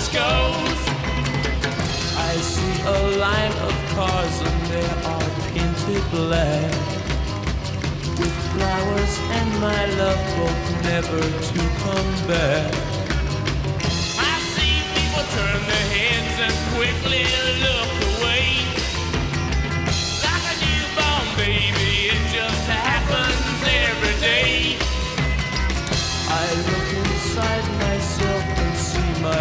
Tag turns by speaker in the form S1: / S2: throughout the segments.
S1: Darkness goes.
S2: I see a line of cars and they are painted black. With flowers and my love both never to come back.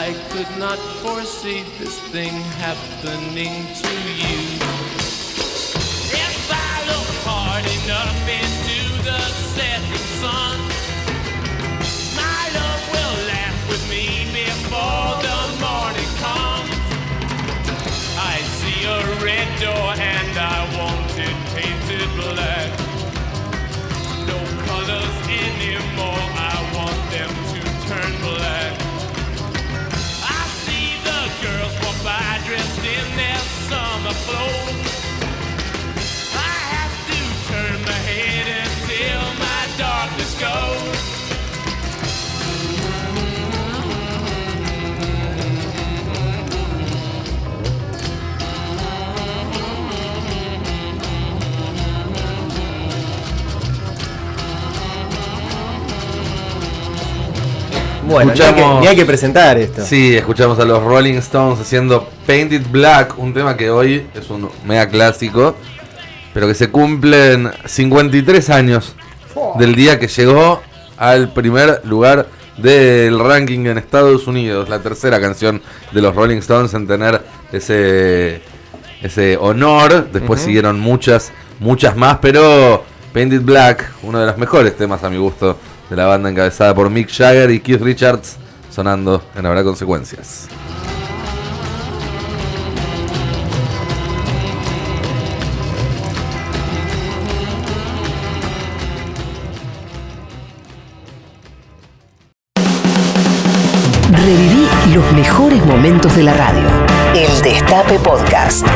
S2: I could not foresee this thing happening to you.
S1: If I look hard enough into the setting sun, my love will laugh with me before the morning comes. I see a red door and I want it painted black. No colors anymore,
S3: Bueno, ni hay, que,
S4: Escuchamos-
S3: ni hay que presentar esto.
S4: Sí, escuchamos a los Rolling Stones haciendo Painted Black, un tema que hoy es un mega clásico, pero que se cumplen 53 años del día que llegó al primer lugar del ranking en Estados Unidos, la tercera canción de los Rolling Stones en tener ese ese honor. Después siguieron muchas, muchas más, pero Painted Black, uno de los mejores temas a mi gusto de la banda encabezada por Mick Jagger y Keith Richards, sonando en Habrá Consecuencias.
S5: Reviví los mejores momentos de la radio. El Destape Podcast.